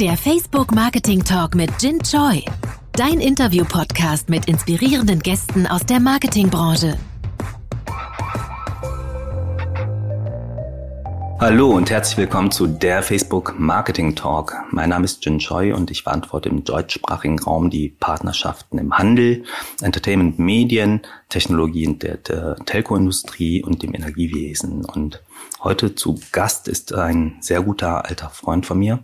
Der Facebook Marketing Talk mit Jin Choi. Dein Interview-Podcast mit inspirierenden Gästen aus der Marketingbranche. Hallo und herzlich willkommen zu der Facebook Marketing Talk. Mein Name ist Jin Choi und ich verantworte im deutschsprachigen Raum die Partnerschaften im Handel, Entertainment, Medien, Technologien der, der Telco-Industrie und dem Energiewesen. Und heute zu Gast ist ein sehr guter alter Freund von mir,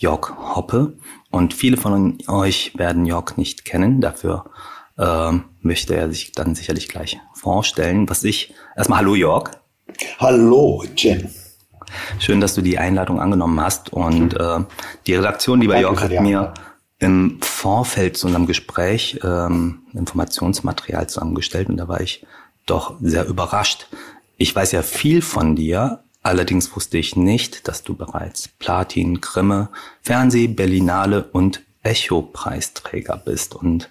Jörg Hoppe. Und viele von euch werden Jörg nicht kennen. Dafür äh, möchte er sich dann sicherlich gleich vorstellen. Was ich erstmal Hallo Jörg. Hallo Jen. Schön, dass du die Einladung angenommen hast. Und äh, die Redaktion, lieber Jörg, hat mir im Vorfeld zu unserem Gespräch ähm, Informationsmaterial zusammengestellt und da war ich doch sehr überrascht. Ich weiß ja viel von dir, Allerdings wusste ich nicht, dass du bereits Platin, Grimme, Fernseh, Berlinale und Echo-Preisträger bist. Und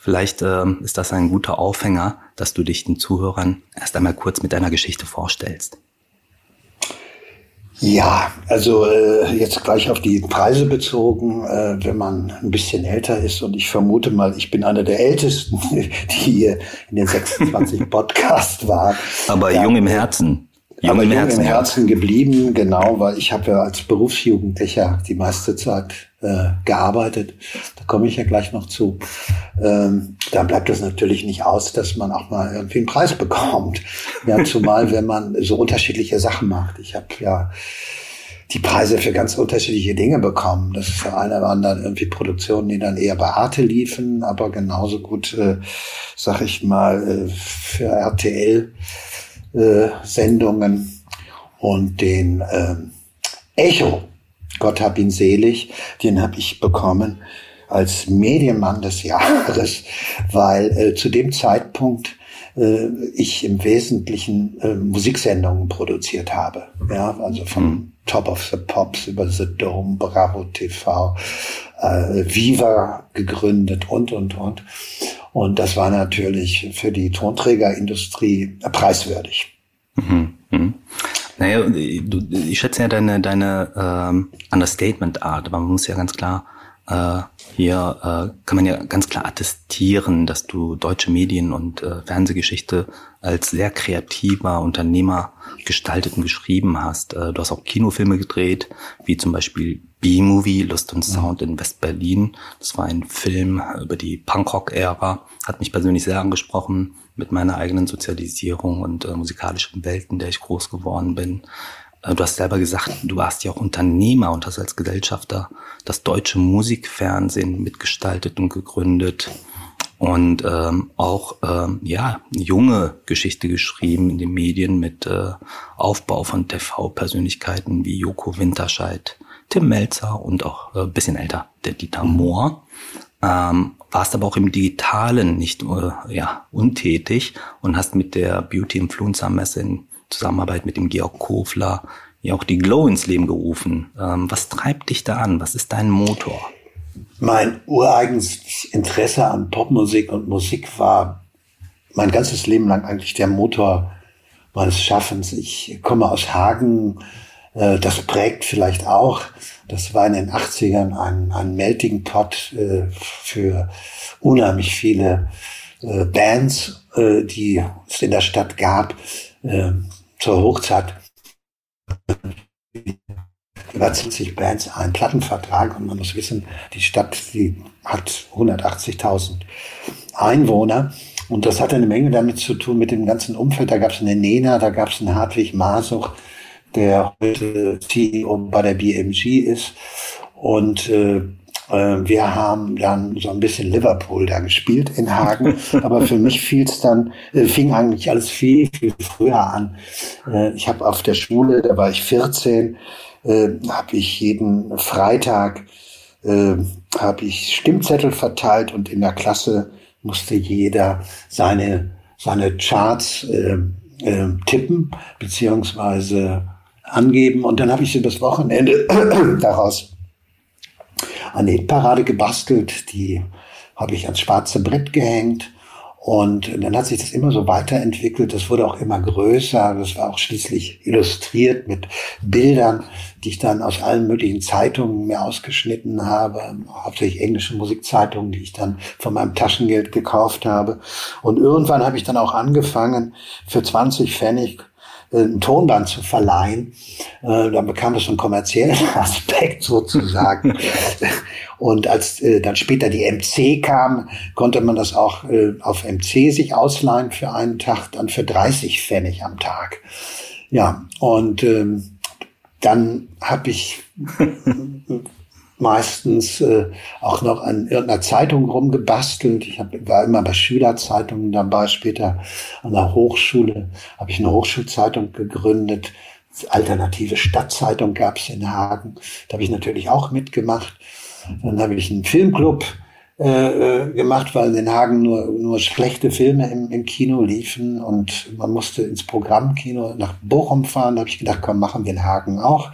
vielleicht äh, ist das ein guter Aufhänger, dass du dich den Zuhörern erst einmal kurz mit deiner Geschichte vorstellst. Ja, also äh, jetzt gleich auf die Preise bezogen, äh, wenn man ein bisschen älter ist und ich vermute mal, ich bin einer der Ältesten, die hier in den 26 Podcasts war. Aber jung im Herzen. Jung im Herzen, im Herzen geblieben, genau, weil ich habe ja als Berufsjugendlicher die meiste Zeit äh, gearbeitet. Da komme ich ja gleich noch zu. Ähm, dann bleibt es natürlich nicht aus, dass man auch mal irgendwie einen Preis bekommt. Ja, zumal wenn man so unterschiedliche Sachen macht. Ich habe ja die Preise für ganz unterschiedliche Dinge bekommen. Das ist ja eine waren dann irgendwie Produktionen, die dann eher bei Arte liefen, aber genauso gut, äh, sag ich mal, äh, für RTL äh, Sendungen und den äh, Echo, Gott hab ihn selig, den habe ich bekommen als Medienmann des Jahres, weil äh, zu dem Zeitpunkt äh, ich im Wesentlichen äh, Musiksendungen produziert habe. Ja, also von mhm. Top of the Pops über The Dome, Bravo TV, äh, Viva gegründet und, und, und. Und das war natürlich für die Tonträgerindustrie preiswürdig. Mhm. Mhm. Naja, du, ich schätze ja deine, deine ähm, Understatement-Art, aber man muss ja ganz klar äh, hier äh, kann man ja ganz klar attestieren, dass du deutsche Medien und äh, Fernsehgeschichte als sehr kreativer Unternehmer gestaltet und geschrieben hast. Äh, du hast auch Kinofilme gedreht, wie zum Beispiel B-Movie, Lust und Sound in West-Berlin. Das war ein Film über die Punkrock-Ära, hat mich persönlich sehr angesprochen mit meiner eigenen Sozialisierung und äh, musikalischen Welt, in der ich groß geworden bin. Äh, du hast selber gesagt, du warst ja auch Unternehmer und hast als Gesellschafter das deutsche Musikfernsehen mitgestaltet und gegründet und ähm, auch ähm, ja junge Geschichte geschrieben in den Medien mit äh, Aufbau von TV-Persönlichkeiten wie Joko Winterscheid, Tim Melzer und auch äh, bisschen älter der Dieter Mohr. Ähm, warst aber auch im Digitalen nicht äh, ja untätig und hast mit der Beauty Influencer Messe in Zusammenarbeit mit dem Georg Kofler ja auch die Glow ins Leben gerufen. Ähm, was treibt dich da an? Was ist dein Motor? Mein ureigenes Interesse an Popmusik und Musik war mein ganzes Leben lang eigentlich der Motor meines Schaffens. Ich komme aus Hagen, äh, das prägt vielleicht auch. Das war in den 80ern ein, ein Melting Pot äh, für unheimlich viele äh, Bands, die es in der Stadt gab zur Hochzeit über 20 Bands einen Plattenvertrag und man muss wissen, die Stadt, die hat 180.000 Einwohner und das hatte eine Menge damit zu tun mit dem ganzen Umfeld. Da gab es eine Nena, da gab es einen Hartwig Masuch, der heute CEO bei der BMG ist und äh, äh, wir haben dann so ein bisschen Liverpool da gespielt in Hagen, aber für mich fiel es dann, äh, fing eigentlich alles viel, viel früher an. Äh, ich habe auf der Schule, da war ich 14, habe ich jeden Freitag habe ich Stimmzettel verteilt und in der Klasse musste jeder seine seine Charts äh, äh, tippen beziehungsweise angeben. Und dann habe ich übers Wochenende daraus eine Hitparade gebastelt, die habe ich ans schwarze Brett gehängt Und dann hat sich das immer so weiterentwickelt. Das wurde auch immer größer. Das war auch schließlich illustriert mit Bildern, die ich dann aus allen möglichen Zeitungen mir ausgeschnitten habe. Hauptsächlich englische Musikzeitungen, die ich dann von meinem Taschengeld gekauft habe. Und irgendwann habe ich dann auch angefangen, für 20 Pfennig äh, ein Tonband zu verleihen. Äh, dann bekam es einen kommerziellen Aspekt sozusagen. Und als äh, dann später die MC kam, konnte man das auch äh, auf MC sich ausleihen für einen Tag, dann für 30 Pfennig am Tag. Ja, und ähm, dann habe ich meistens äh, auch noch an irgendeiner Zeitung rumgebastelt. Ich hab, war immer bei Schülerzeitungen dabei. Später an der Hochschule habe ich eine Hochschulzeitung gegründet. Alternative Stadtzeitung gab es in Hagen. Da habe ich natürlich auch mitgemacht. Dann habe ich einen Filmclub äh, äh, gemacht, weil in Hagen nur, nur schlechte Filme im, im Kino liefen und man musste ins Programmkino nach Bochum fahren. Da habe ich gedacht, komm, machen wir in Hagen auch.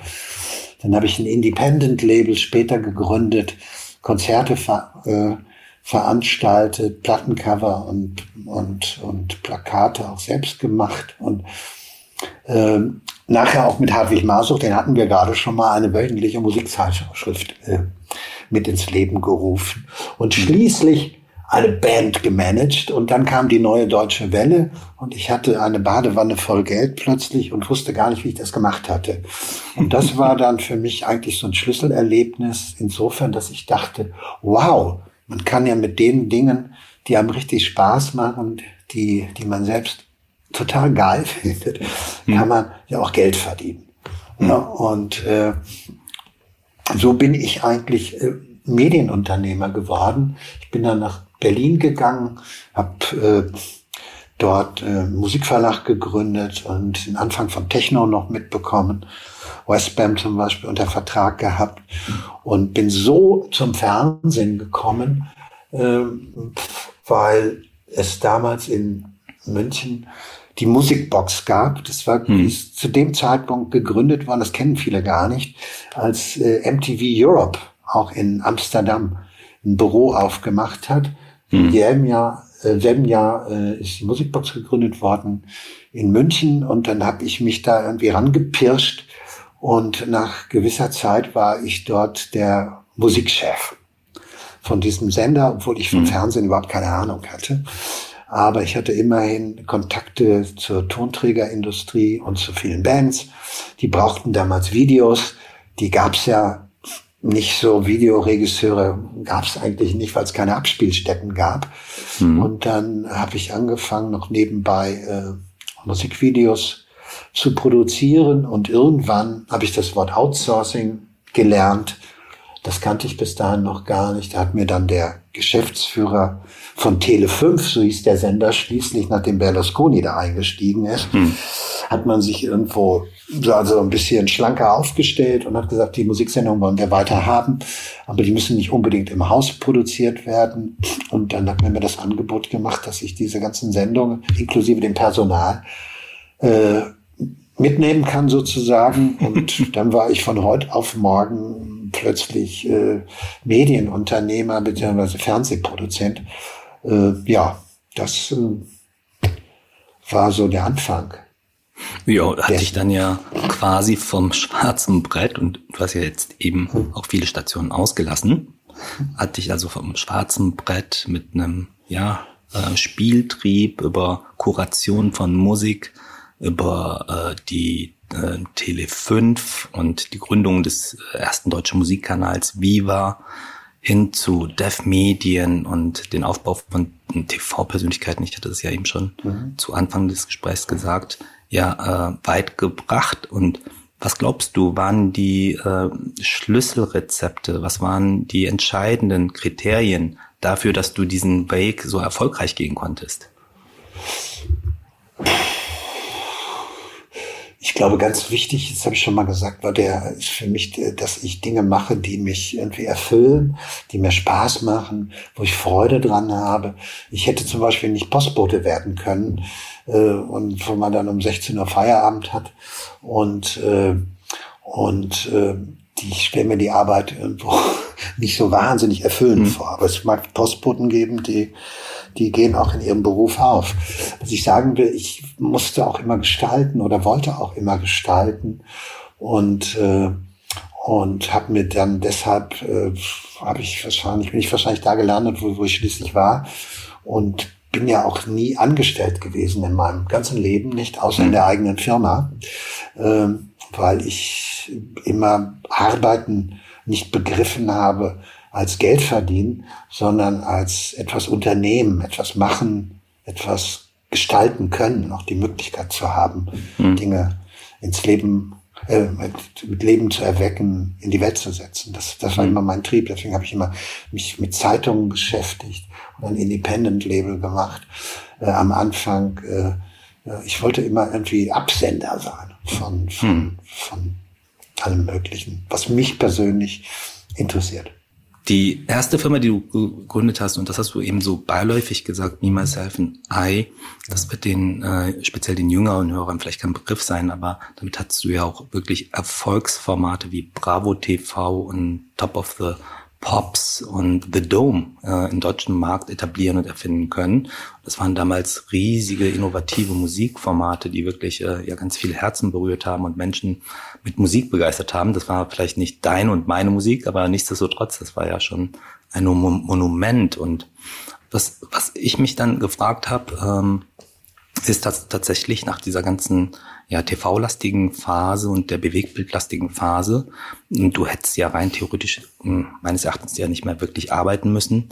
Dann habe ich ein Independent-Label später gegründet, Konzerte ver, äh, veranstaltet, Plattencover und, und, und Plakate auch selbst gemacht und äh, nachher auch mit Hartwig Masuch, den hatten wir gerade schon mal, eine wöchentliche Musikzeitschrift äh, mit ins Leben gerufen. Und schließlich eine Band gemanagt und dann kam die neue deutsche Welle und ich hatte eine Badewanne voll Geld plötzlich und wusste gar nicht, wie ich das gemacht hatte. Und das war dann für mich eigentlich so ein Schlüsselerlebnis insofern, dass ich dachte, wow, man kann ja mit den Dingen, die einem richtig Spaß machen, die, die man selbst total geil findet, hm. kann man ja auch Geld verdienen. Ja, und äh, so bin ich eigentlich äh, Medienunternehmer geworden. Ich bin dann nach Berlin gegangen, habe äh, dort äh, Musikverlag gegründet und den Anfang von Techno noch mitbekommen. Westbam zum Beispiel unter Vertrag gehabt und bin so zum Fernsehen gekommen, äh, weil es damals in München die Musikbox gab. Das war hm. ist zu dem Zeitpunkt gegründet worden, das kennen viele gar nicht, als äh, MTV Europe auch in Amsterdam ein Büro aufgemacht hat. Mhm. Äh, selben Jahr äh, ist die Musikbox gegründet worden in München und dann habe ich mich da irgendwie rangepirscht und nach gewisser Zeit war ich dort der Musikchef von diesem Sender, obwohl ich vom mhm. Fernsehen überhaupt keine Ahnung hatte. Aber ich hatte immerhin Kontakte zur Tonträgerindustrie und zu vielen Bands. Die brauchten damals Videos. Die gab's ja nicht so Videoregisseure gab es eigentlich nicht, weil es keine Abspielstätten gab. Mhm. Und dann habe ich angefangen, noch nebenbei äh, Musikvideos zu produzieren. Und irgendwann habe ich das Wort Outsourcing gelernt. Das kannte ich bis dahin noch gar nicht. Da hat mir dann der Geschäftsführer von Tele 5, so hieß der Sender schließlich, nachdem Berlusconi da eingestiegen ist, hm. hat man sich irgendwo also ein bisschen schlanker aufgestellt und hat gesagt, die Musiksendung wollen wir weiter haben, aber die müssen nicht unbedingt im Haus produziert werden. Und dann hat man mir das Angebot gemacht, dass ich diese ganzen Sendungen, inklusive dem Personal, äh, mitnehmen kann sozusagen. Und dann war ich von heute auf morgen plötzlich äh, Medienunternehmer bzw. Fernsehproduzent. Äh, ja, das äh, war so der Anfang. Ja, hat dich dann ja quasi vom schwarzen Brett, und du hast ja jetzt eben hm. auch viele Stationen ausgelassen, hat dich also vom schwarzen Brett mit einem, ja, äh, Spieltrieb über Kuration von Musik über äh, die äh, Tele 5 und die Gründung des äh, ersten deutschen Musikkanals Viva hin zu Dev Medien und den Aufbau von TV-Persönlichkeiten, ich hatte das ja eben schon mhm. zu Anfang des Gesprächs gesagt, ja äh, weit gebracht. Und was glaubst du, waren die äh, Schlüsselrezepte, was waren die entscheidenden Kriterien dafür, dass du diesen Weg so erfolgreich gehen konntest? Ich glaube, ganz wichtig, das habe ich schon mal gesagt, war der, ist für mich, dass ich Dinge mache, die mich irgendwie erfüllen, die mir Spaß machen, wo ich Freude dran habe. Ich hätte zum Beispiel nicht Postbote werden können äh, und wo man dann um 16 Uhr Feierabend hat und äh, und äh, die, ich stelle mir die Arbeit irgendwo nicht so wahnsinnig erfüllend mhm. vor. Aber es mag Postboten geben, die die gehen auch in ihrem Beruf auf. Was ich sagen will, ich musste auch immer gestalten oder wollte auch immer gestalten und äh, und habe mir dann deshalb äh, habe ich wahrscheinlich bin ich wahrscheinlich da gelandet, wo, wo ich schließlich war und bin ja auch nie angestellt gewesen in meinem ganzen Leben, nicht außer in der eigenen Firma, äh, weil ich immer Arbeiten nicht begriffen habe als Geld verdienen, sondern als etwas unternehmen, etwas machen, etwas gestalten können, auch die Möglichkeit zu haben, mhm. Dinge ins Leben äh, mit, mit Leben zu erwecken, in die Welt zu setzen. Das, das war mhm. immer mein Trieb. Deswegen habe ich immer mich mit Zeitungen beschäftigt und ein Independent-Label gemacht. Äh, am Anfang, äh, äh ich wollte immer irgendwie Absender sein von, von, mhm. von allem Möglichen, was mich persönlich interessiert. Die erste Firma, die du gegründet hast, und das hast du eben so beiläufig gesagt, Me, Myself and I, das wird den, äh, speziell den jüngeren Hörern vielleicht kein Begriff sein, aber damit hast du ja auch wirklich Erfolgsformate wie Bravo TV und Top of the Pops und The Dome äh, im deutschen Markt etablieren und erfinden können. Das waren damals riesige, innovative Musikformate, die wirklich äh, ja ganz viel Herzen berührt haben und Menschen mit Musik begeistert haben. Das war vielleicht nicht deine und meine Musik, aber nichtsdestotrotz, das war ja schon ein Monument. Und was, was ich mich dann gefragt habe, ähm, ist das tatsächlich nach dieser ganzen ja, TV-lastigen Phase und der Bewegbildlastigen Phase. Du hättest ja rein theoretisch hm, meines Erachtens ja nicht mehr wirklich arbeiten müssen.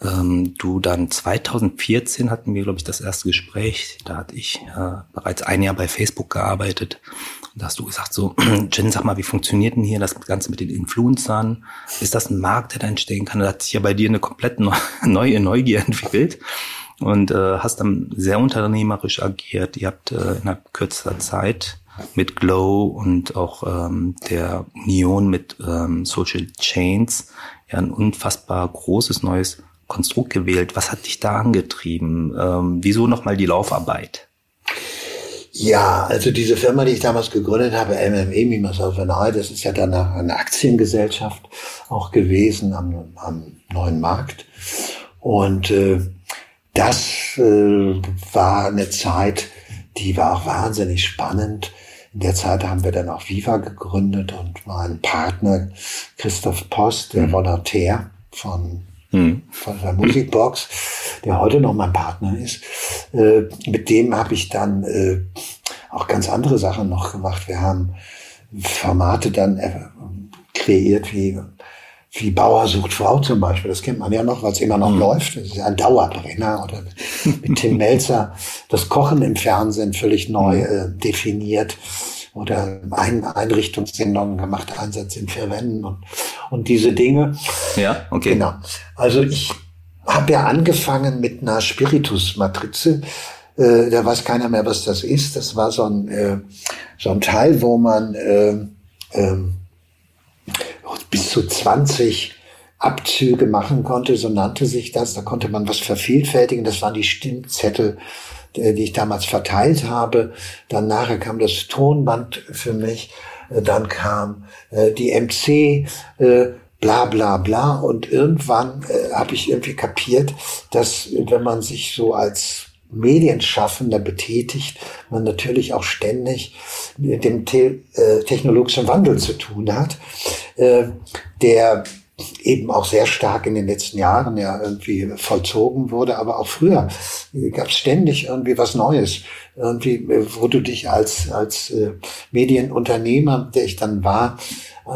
Ähm, du dann 2014 hatten wir, glaube ich, das erste Gespräch. Da hatte ich äh, bereits ein Jahr bei Facebook gearbeitet. Und da hast du gesagt, so, Jen, sag mal, wie funktioniert denn hier das Ganze mit den Influencern? Ist das ein Markt, der da entstehen kann? Da hat sich ja bei dir eine komplett neue Neugier entwickelt und äh, hast dann sehr unternehmerisch agiert. Ihr habt äh, innerhalb kürzester Zeit mit Glow und auch ähm, der Union mit ähm, Social Chains ja ein unfassbar großes neues Konstrukt gewählt. Was hat dich da angetrieben? Ähm, wieso nochmal die Laufarbeit? Ja, also diese Firma, die ich damals gegründet habe, MME, Myself and I, das ist ja dann eine Aktiengesellschaft auch gewesen am, am neuen Markt. Und äh, das äh, war eine Zeit, die war auch wahnsinnig spannend. In der Zeit haben wir dann auch Viva gegründet und mein Partner Christoph Post, der mhm. Volontär von, mhm. von der Musikbox, der heute noch mein Partner ist, äh, mit dem habe ich dann äh, auch ganz andere Sachen noch gemacht. Wir haben Formate dann äh, kreiert wie wie Bauer sucht Frau zum Beispiel, das kennt man ja noch, weil es immer noch mhm. läuft. Das ist ein Dauerbrenner. Oder mit Tim Melzer das Kochen im Fernsehen völlig neu mhm. äh, definiert. Oder ein Einrichtungssendungen gemacht, Einsatz in vier Wänden und, und diese Dinge. Ja, okay. Genau. Also ich habe ja angefangen mit einer Spiritus-Matrize. Äh, da weiß keiner mehr, was das ist. Das war so ein, äh, so ein Teil, wo man äh, ähm, bis zu 20 Abzüge machen konnte, so nannte sich das. Da konnte man was vervielfältigen. Das waren die Stimmzettel, die ich damals verteilt habe. Dann nachher kam das Tonband für mich. Äh, dann kam äh, die MC, bla bla bla. Und irgendwann habe ich irgendwie kapiert, dass wenn man sich so als Medienschaffender betätigt, man natürlich auch ständig mit dem te äh, technologischen Wandel zu tun hat, äh, der eben auch sehr stark in den letzten Jahren ja irgendwie vollzogen wurde, aber auch früher gab es ständig irgendwie was Neues, irgendwie, wo du dich als als äh, Medienunternehmer, der ich dann war,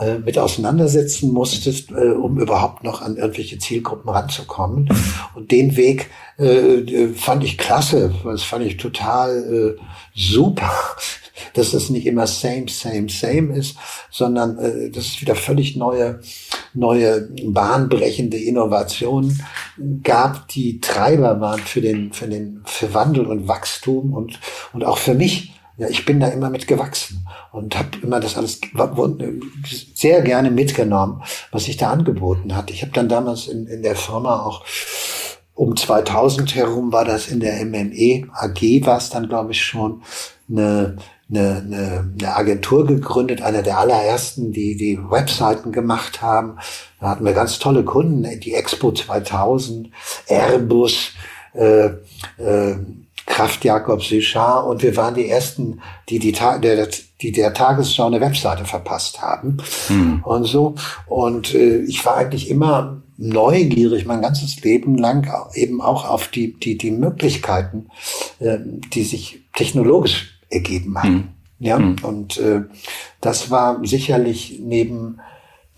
äh, mit auseinandersetzen musstest, äh, um überhaupt noch an irgendwelche Zielgruppen ranzukommen. Und den Weg äh, fand ich klasse, das fand ich total äh, super, dass es nicht immer same, same, same ist, sondern äh, dass es wieder völlig neue, neue bahnbrechende Innovationen gab, die Treiber waren für den, für den, für Wandel und Wachstum und, und auch für mich ja, ich bin da immer mit gewachsen und habe immer das alles sehr gerne mitgenommen, was sich da angeboten hat. Ich habe dann damals in, in der Firma auch um 2000 herum war das in der MME AG, war es dann glaube ich schon eine, eine, eine, eine Agentur gegründet, einer der allerersten, die die Webseiten gemacht haben. Da hatten wir ganz tolle Kunden, die Expo 2000, Airbus, äh, äh, Kraft Jakob Suchard und wir waren die ersten, die die, Ta der, die der Tagesschau eine Webseite verpasst haben mhm. und so. Und äh, ich war eigentlich immer neugierig mein ganzes Leben lang eben auch auf die, die, die Möglichkeiten, äh, die sich technologisch ergeben haben. Mhm. Ja, mhm. und äh, das war sicherlich neben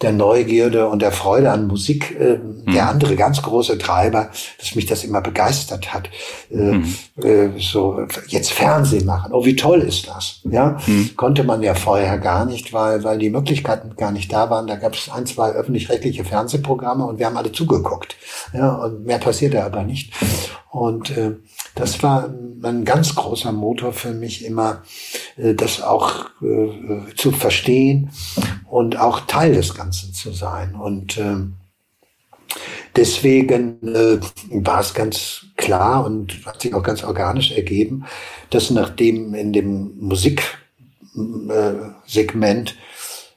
der Neugierde und der Freude an Musik äh, mhm. der andere ganz große Treiber, dass mich das immer begeistert hat. Äh, mhm. äh, so jetzt Fernsehen machen. Oh, wie toll ist das? Ja, mhm. konnte man ja vorher gar nicht, weil weil die Möglichkeiten gar nicht da waren. Da gab es ein, zwei öffentlich-rechtliche Fernsehprogramme und wir haben alle zugeguckt. Ja, und mehr passierte aber nicht. Und äh, das war ein ganz großer Motor für mich immer, äh, das auch äh, zu verstehen und auch Teil des Ganzen zu sein. Und äh, deswegen äh, war es ganz klar und hat sich auch ganz organisch ergeben, dass nachdem in dem Musiksegment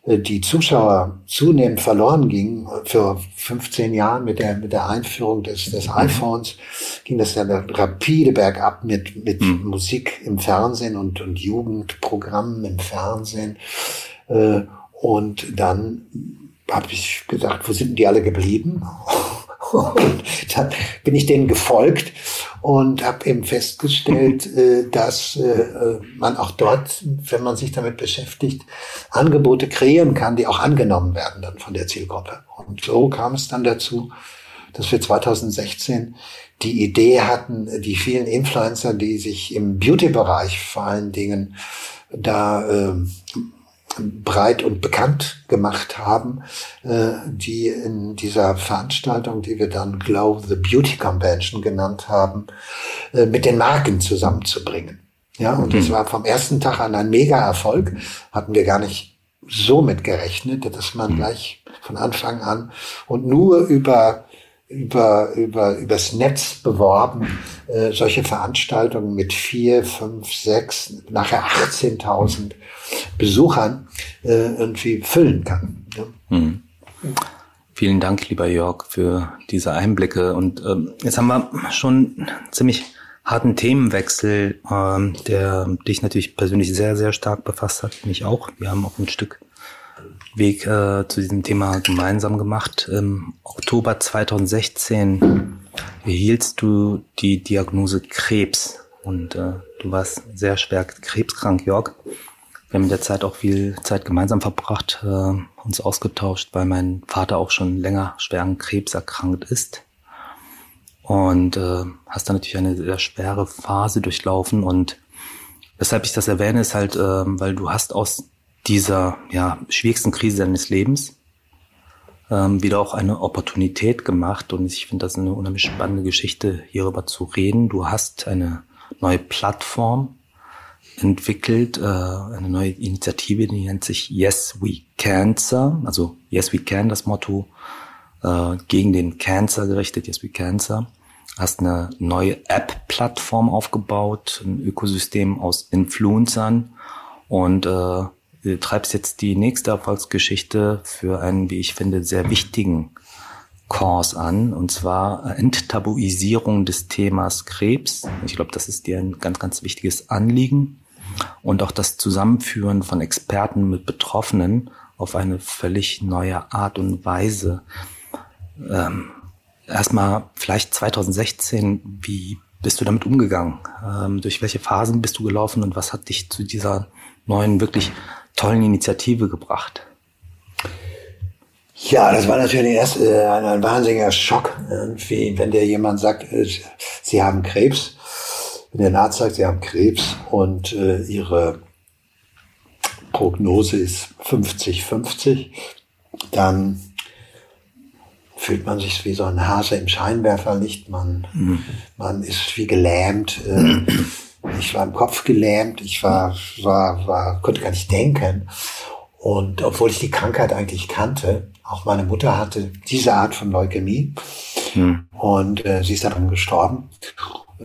die Zuschauer zunehmend verloren gingen. Für 15 Jahren mit der, mit der Einführung des, des mhm. iPhones ging das dann rapide bergab mit, mit mhm. Musik im Fernsehen und, und Jugendprogrammen im Fernsehen. Äh, und dann habe ich gedacht, wo sind die alle geblieben? Und dann bin ich denen gefolgt und habe eben festgestellt, äh, dass äh, man auch dort, wenn man sich damit beschäftigt, Angebote kreieren kann, die auch angenommen werden dann von der Zielgruppe. Und so kam es dann dazu, dass wir 2016 die Idee hatten, die vielen Influencer, die sich im Beauty-Bereich vor allen Dingen da äh, breit und bekannt gemacht haben, äh, die in dieser Veranstaltung, die wir dann Glow the Beauty Convention genannt haben, äh, mit den Marken zusammenzubringen. Ja, und mhm. das war vom ersten Tag an ein Mega-Erfolg. Hatten wir gar nicht so mit gerechnet, dass man mhm. gleich von Anfang an und nur über über, über, übers Netz beworben, äh, solche Veranstaltungen mit vier, fünf, sechs, nachher 18.000 Besuchern äh, irgendwie füllen kann. Ja. Hm. Vielen Dank, lieber Jörg, für diese Einblicke. Und ähm, jetzt haben wir schon ziemlich harten Themenwechsel, ähm, der dich natürlich persönlich sehr, sehr stark befasst hat, mich auch. Wir haben auch ein Stück Weg äh, zu diesem Thema gemeinsam gemacht. Im Oktober 2016 erhieltst du die Diagnose Krebs und äh, du warst sehr schwer krebskrank, Jörg. Wir haben in der Zeit auch viel Zeit gemeinsam verbracht, äh, uns ausgetauscht, weil mein Vater auch schon länger schwer an Krebs erkrankt ist. Und äh, hast dann natürlich eine sehr schwere Phase durchlaufen und weshalb ich das erwähne, ist halt, äh, weil du hast aus dieser ja, schwierigsten Krise deines Lebens ähm, wieder auch eine Opportunität gemacht. Und ich finde das eine unheimlich spannende Geschichte, hierüber zu reden. Du hast eine neue Plattform entwickelt, äh, eine neue Initiative, die nennt sich Yes We Cancer. Also Yes We Can, das Motto äh, gegen den Cancer gerichtet, Yes We Cancer. Hast eine neue App-Plattform aufgebaut, ein Ökosystem aus Influencern und äh, Du treibst jetzt die nächste Erfolgsgeschichte für einen, wie ich finde, sehr wichtigen Kurs an, und zwar Enttabuisierung des Themas Krebs. Ich glaube, das ist dir ein ganz, ganz wichtiges Anliegen. Und auch das Zusammenführen von Experten mit Betroffenen auf eine völlig neue Art und Weise. Ähm, erstmal vielleicht 2016, wie bist du damit umgegangen? Ähm, durch welche Phasen bist du gelaufen und was hat dich zu dieser neuen, wirklich tollen Initiative gebracht? Ja, das war natürlich erst äh, ein, ein wahnsinniger Schock, irgendwie, wenn dir jemand sagt, äh, sie haben Krebs, wenn der Arzt sagt, sie haben Krebs und äh, ihre Prognose ist 50-50, dann fühlt man sich wie so ein Hase im Scheinwerferlicht, man, mhm. man ist wie gelähmt. Äh, ich war im Kopf gelähmt, ich war, war, war, konnte gar nicht denken. Und obwohl ich die Krankheit eigentlich kannte, auch meine Mutter hatte diese Art von Leukämie hm. und äh, sie ist daran gestorben,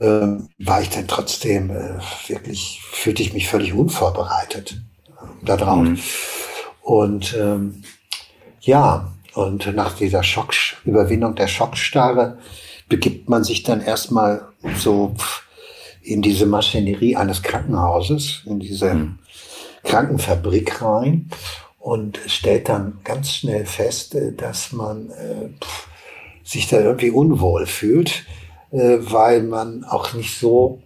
äh, war ich dann trotzdem äh, wirklich, fühlte ich mich völlig unvorbereitet äh, darauf. Hm. Und ähm, ja, und nach dieser Schock, Überwindung der Schockstarre begibt man sich dann erstmal so in diese Maschinerie eines Krankenhauses, in diese mhm. Krankenfabrik rein und stellt dann ganz schnell fest, äh, dass man äh, sich da irgendwie unwohl fühlt, äh, weil man auch nicht so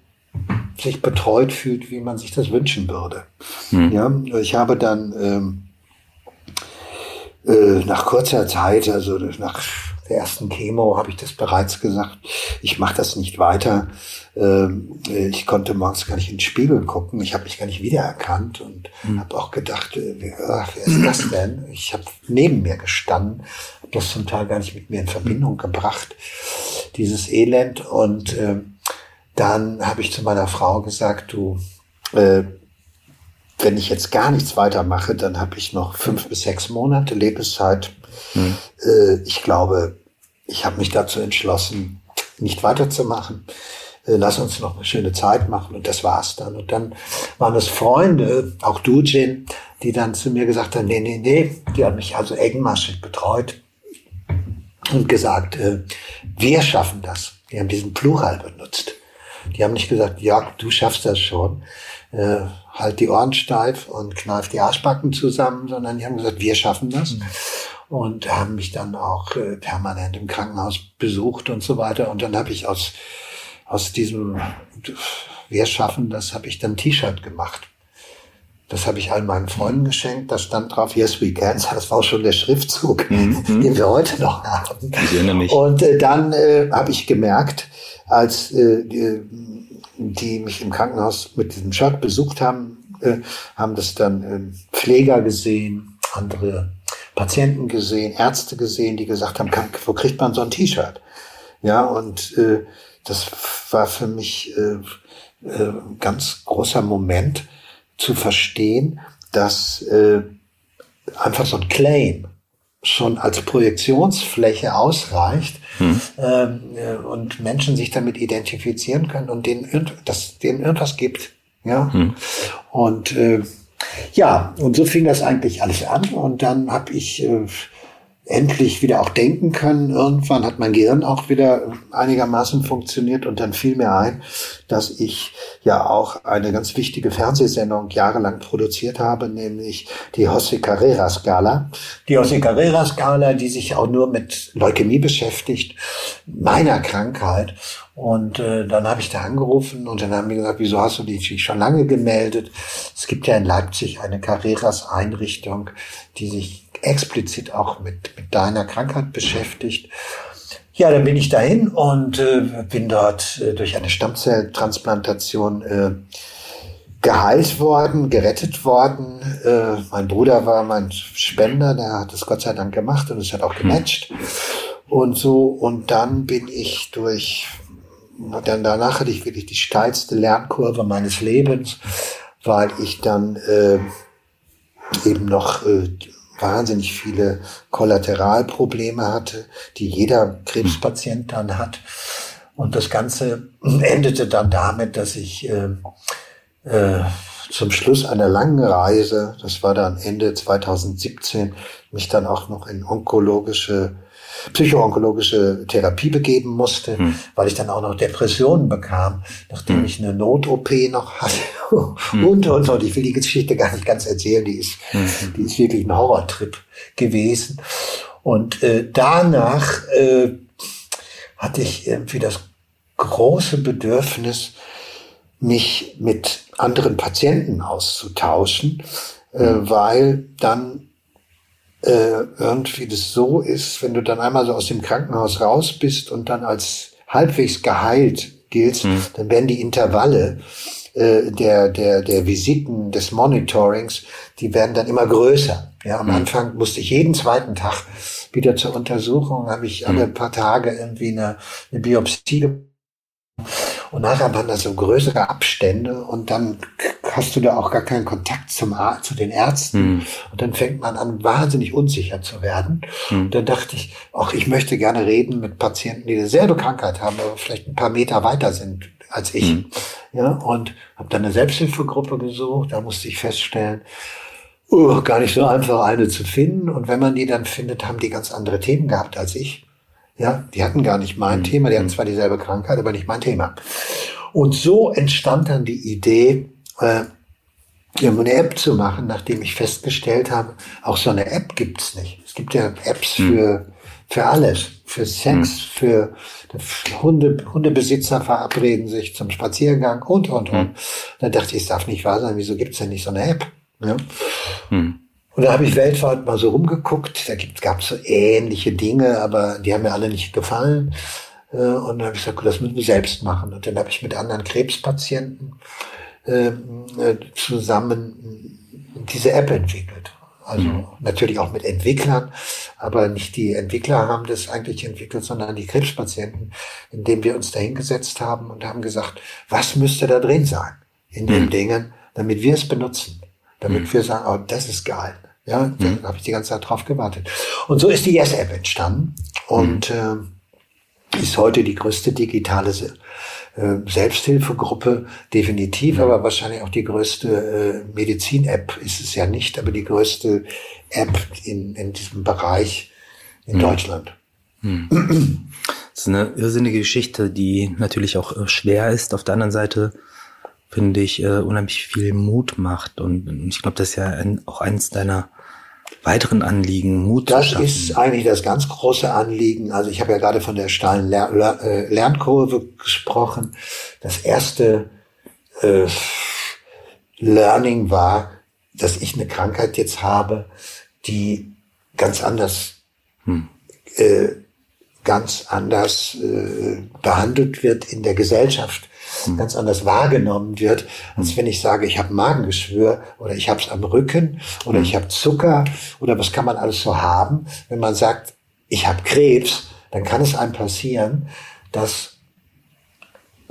sich betreut fühlt, wie man sich das wünschen würde. Mhm. Ja, ich habe dann ähm, äh, nach kurzer Zeit, also nach der ersten Chemo habe ich das bereits gesagt. Ich mache das nicht weiter. Ähm, ich konnte morgens gar nicht in den Spiegel gucken. Ich habe mich gar nicht wiedererkannt und mhm. habe auch gedacht, äh, wer, wer ist das denn? Ich habe neben mir gestanden, habe das zum Teil gar nicht mit mir in Verbindung gebracht, dieses Elend. Und äh, dann habe ich zu meiner Frau gesagt, du, äh, wenn ich jetzt gar nichts weitermache, dann habe ich noch fünf bis sechs Monate Lebenszeit. Mhm. Äh, ich glaube, ich habe mich dazu entschlossen, nicht weiterzumachen. Äh, lass uns noch eine schöne Zeit machen und das war's dann. Und dann waren es Freunde, auch du, Jin, die dann zu mir gesagt haben, nee, nee, nee, die haben mich also engmaschig betreut und gesagt, äh, wir schaffen das. Die haben diesen Plural benutzt. Die haben nicht gesagt, ja, du schaffst das schon, äh, halt die Ohren steif und kneif die Arschbacken zusammen, sondern die haben gesagt, wir schaffen das. Mhm. Und haben mich dann auch äh, permanent im Krankenhaus besucht und so weiter. Und dann habe ich aus, aus diesem Wir schaffen das, habe ich dann T-Shirt gemacht. Das habe ich all meinen Freunden geschenkt. Da stand drauf Yes We Can. Das war auch schon der Schriftzug, mhm. den wir heute noch haben. Ich erinnere mich. Und äh, dann äh, habe ich gemerkt, als äh, die, mich im Krankenhaus mit diesem Shirt besucht haben, äh, haben das dann äh, Pfleger gesehen, andere Patienten gesehen, Ärzte gesehen, die gesagt haben, kann, wo kriegt man so ein T-Shirt? Ja, und äh, das war für mich äh, äh, ganz großer Moment zu verstehen, dass äh, einfach so ein Claim schon als Projektionsfläche ausreicht hm. ähm, äh, und Menschen sich damit identifizieren können und denen, dass denen irgendwas gibt. Ja. Hm. Und äh, ja, und so fing das eigentlich alles an. Und dann habe ich äh, endlich wieder auch denken können. Irgendwann hat mein Gehirn auch wieder einigermaßen funktioniert und dann fiel mir ein, dass ich ja auch eine ganz wichtige Fernsehsendung jahrelang produziert habe, nämlich die José Carrera Skala. Die José Carrera Skala, die sich auch nur mit Leukämie beschäftigt, meiner Krankheit. Und äh, dann habe ich da angerufen und dann haben die gesagt, wieso hast du dich schon lange gemeldet? Es gibt ja in Leipzig eine Carreras-Einrichtung, die sich explizit auch mit, mit deiner Krankheit beschäftigt. Ja, dann bin ich dahin und äh, bin dort äh, durch eine Stammzelltransplantation äh, geheilt worden, gerettet worden. Äh, mein Bruder war mein Spender, der hat es Gott sei Dank gemacht und es hat auch gematcht. Und so, und dann bin ich durch, dann danach hatte ich wirklich die steilste Lernkurve meines Lebens, weil ich dann äh, eben noch äh, wahnsinnig viele Kollateralprobleme hatte, die jeder Krebspatient dann hat. Und das Ganze endete dann damit, dass ich äh, äh, zum Schluss einer langen Reise, das war dann Ende 2017, mich dann auch noch in onkologische psychoonkologische Therapie begeben musste, hm. weil ich dann auch noch Depressionen bekam, nachdem hm. ich eine Not-OP noch hatte. Hm. und, und, und. Ich will die Geschichte gar nicht ganz erzählen, die ist, hm. die ist wirklich ein Horrortrip gewesen. Und äh, danach äh, hatte ich irgendwie das große Bedürfnis, mich mit anderen Patienten auszutauschen, äh, hm. weil dann äh, irgendwie das so ist, wenn du dann einmal so aus dem Krankenhaus raus bist und dann als halbwegs geheilt giltst, mhm. dann werden die Intervalle äh, der, der, der Visiten, des Monitorings, die werden dann immer größer. Ja, am mhm. Anfang musste ich jeden zweiten Tag wieder zur Untersuchung, habe ich alle mhm. paar Tage irgendwie eine, eine Biopsie gemacht. Und nachher waren da so größere Abstände und dann hast du da auch gar keinen Kontakt zum Ar zu den Ärzten. Mhm. Und dann fängt man an, wahnsinnig unsicher zu werden. Mhm. Und dann dachte ich, ach, ich möchte gerne reden mit Patienten, die dieselbe Krankheit haben, aber vielleicht ein paar Meter weiter sind als ich. Mhm. Ja, und habe dann eine Selbsthilfegruppe gesucht. Da musste ich feststellen, uh, gar nicht so einfach eine zu finden. Und wenn man die dann findet, haben die ganz andere Themen gehabt als ich. Ja, die hatten gar nicht mein mhm. Thema, die hatten zwar dieselbe Krankheit, aber nicht mein Thema. Und so entstand dann die Idee, äh, eine App zu machen, nachdem ich festgestellt habe, auch so eine App gibt's nicht. Es gibt ja Apps mhm. für, für alles, für Sex, mhm. für Hunde, Hundebesitzer verabreden sich zum Spaziergang und, und, und. Mhm. Da dachte ich, es darf nicht wahr sein, wieso gibt's denn nicht so eine App? Ja? Mhm. Und da habe ich weltweit mal so rumgeguckt. Da gab es so ähnliche Dinge, aber die haben mir alle nicht gefallen. Äh, und dann habe ich gesagt, das müssen wir selbst machen. Und dann habe ich mit anderen Krebspatienten ähm, äh, zusammen diese App entwickelt. Also mhm. natürlich auch mit Entwicklern, aber nicht die Entwickler haben das eigentlich entwickelt, sondern die Krebspatienten, indem wir uns dahingesetzt haben und haben gesagt, was müsste da drin sein in den mhm. Dingen, damit wir es benutzen, damit mhm. wir sagen, oh, das ist geil. Ja, mhm. da habe ich die ganze Zeit drauf gewartet. Und so ist die Yes-App entstanden und mhm. äh, ist heute die größte digitale äh, Selbsthilfegruppe, definitiv, mhm. aber wahrscheinlich auch die größte äh, Medizin-App ist es ja nicht, aber die größte App in, in diesem Bereich in mhm. Deutschland. Mhm. Das ist eine irrsinnige Geschichte, die natürlich auch äh, schwer ist. Auf der anderen Seite finde ich, äh, unheimlich viel Mut macht. Und ich glaube, das ist ja ein, auch eines deiner weiteren Anliegen, Mut Das ist eigentlich das ganz große Anliegen. Also ich habe ja gerade von der steilen Ler Ler äh, Lernkurve gesprochen. Das erste äh, Learning war, dass ich eine Krankheit jetzt habe, die ganz anders hm. äh, ganz anders äh, behandelt wird in der Gesellschaft mhm. ganz anders wahrgenommen wird, als hm. wenn ich sage, ich habe Magengeschwür oder ich habe es am Rücken oder mhm. ich habe Zucker oder was kann man alles so haben. Wenn man sagt, ich habe Krebs, dann kann es einem passieren, dass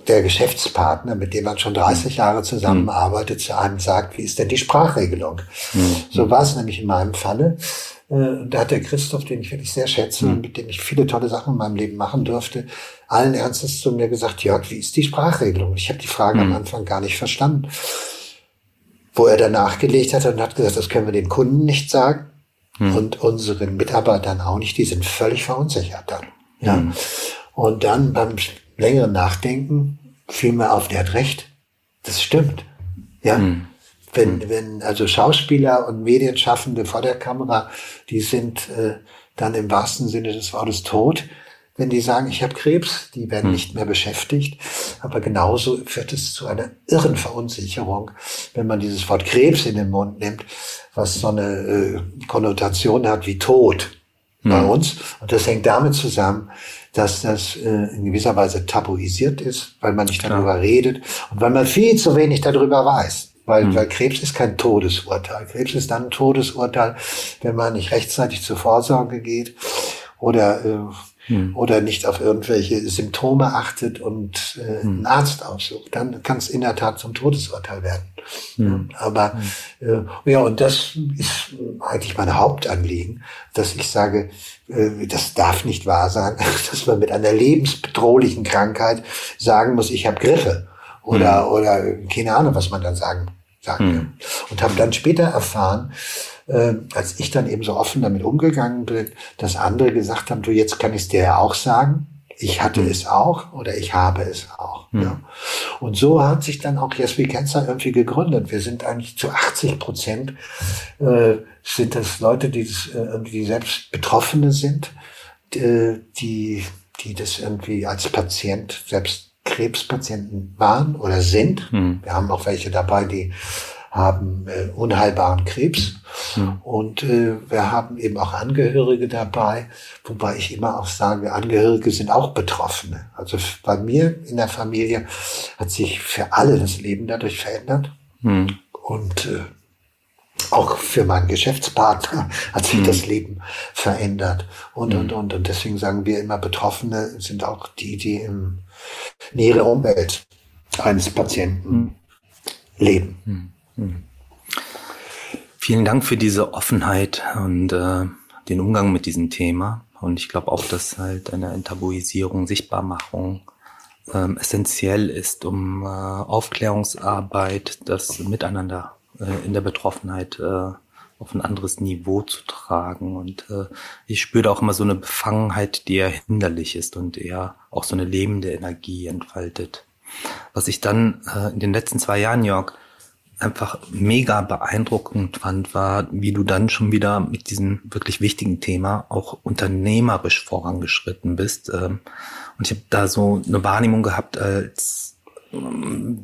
der Geschäftspartner, mit dem man schon 30 hm. Jahre zusammenarbeitet, zu einem sagt, wie ist denn die Sprachregelung? Mhm. So war es nämlich in meinem Falle. Äh, da hat der Christoph, den ich wirklich sehr schätze und mit dem ich viele tolle Sachen in meinem Leben machen durfte, allen Ernstes zu mir gesagt, Jörg, wie ist die Sprachregelung? Ich habe die Frage mhm. am Anfang gar nicht verstanden. Wo er dann nachgelegt hat und hat gesagt, das können wir den Kunden nicht sagen mhm. und unseren Mitarbeitern auch nicht, die sind völlig verunsichert dann. Ja. Mhm. Und dann beim längeren Nachdenken fiel mir auf, der hat recht. Das stimmt. Ja. Mhm. Wenn, mhm. wenn also Schauspieler und Medienschaffende vor der Kamera, die sind äh, dann im wahrsten Sinne des Wortes tot wenn die sagen, ich habe Krebs, die werden hm. nicht mehr beschäftigt. Aber genauso führt es zu einer irren Verunsicherung, wenn man dieses Wort Krebs in den Mund nimmt, was so eine äh, Konnotation hat wie Tod hm. bei uns. Und das hängt damit zusammen, dass das äh, in gewisser Weise tabuisiert ist, weil man nicht Klar. darüber redet und weil man viel zu wenig darüber weiß. Weil, hm. weil Krebs ist kein Todesurteil. Krebs ist dann ein Todesurteil, wenn man nicht rechtzeitig zur Vorsorge geht oder äh, hm. oder nicht auf irgendwelche Symptome achtet und äh, hm. einen Arzt aufsucht, dann kann es in der Tat zum Todesurteil werden. Hm. Aber hm. äh, ja, und das ist eigentlich mein Hauptanliegen, dass ich sage, äh, das darf nicht wahr sein, dass man mit einer lebensbedrohlichen Krankheit sagen muss, ich habe Griffe oder hm. oder keine Ahnung, was man dann sagen sagen hm. Und habe dann später erfahren, äh, als ich dann eben so offen damit umgegangen bin, dass andere gesagt haben, du, jetzt kann ich es dir ja auch sagen. Ich hatte mhm. es auch oder ich habe es auch. Mhm. Ja. Und so hat sich dann auch Yes We Cancer irgendwie gegründet. Wir sind eigentlich zu 80 Prozent äh, sind das Leute, die, das, äh, die selbst Betroffene sind, die, die, die das irgendwie als Patient selbst Krebspatienten waren oder sind. Mhm. Wir haben auch welche dabei, die haben äh, unheilbaren Krebs. Mhm. Und äh, wir haben eben auch Angehörige dabei, wobei ich immer auch sage, Angehörige sind auch Betroffene. Also bei mir in der Familie hat sich für alle das Leben dadurch verändert. Mhm. Und äh, auch für meinen Geschäftspartner hat sich mhm. das Leben verändert. Und, und, und. Und deswegen sagen wir immer, Betroffene sind auch die, die im nähere Umwelt eines Patienten hm. leben. Hm. Hm. Vielen Dank für diese Offenheit und äh, den Umgang mit diesem Thema. Und ich glaube auch, dass halt eine Enttabuisierung, Sichtbarmachung ähm, essentiell ist, um äh, Aufklärungsarbeit, das Miteinander in der Betroffenheit äh, auf ein anderes Niveau zu tragen. Und äh, ich spüre auch immer so eine Befangenheit, die eher hinderlich ist und eher auch so eine lebende Energie entfaltet. Was ich dann äh, in den letzten zwei Jahren, Jörg, einfach mega beeindruckend fand, war, wie du dann schon wieder mit diesem wirklich wichtigen Thema auch unternehmerisch vorangeschritten bist. Ähm, und ich habe da so eine Wahrnehmung gehabt, als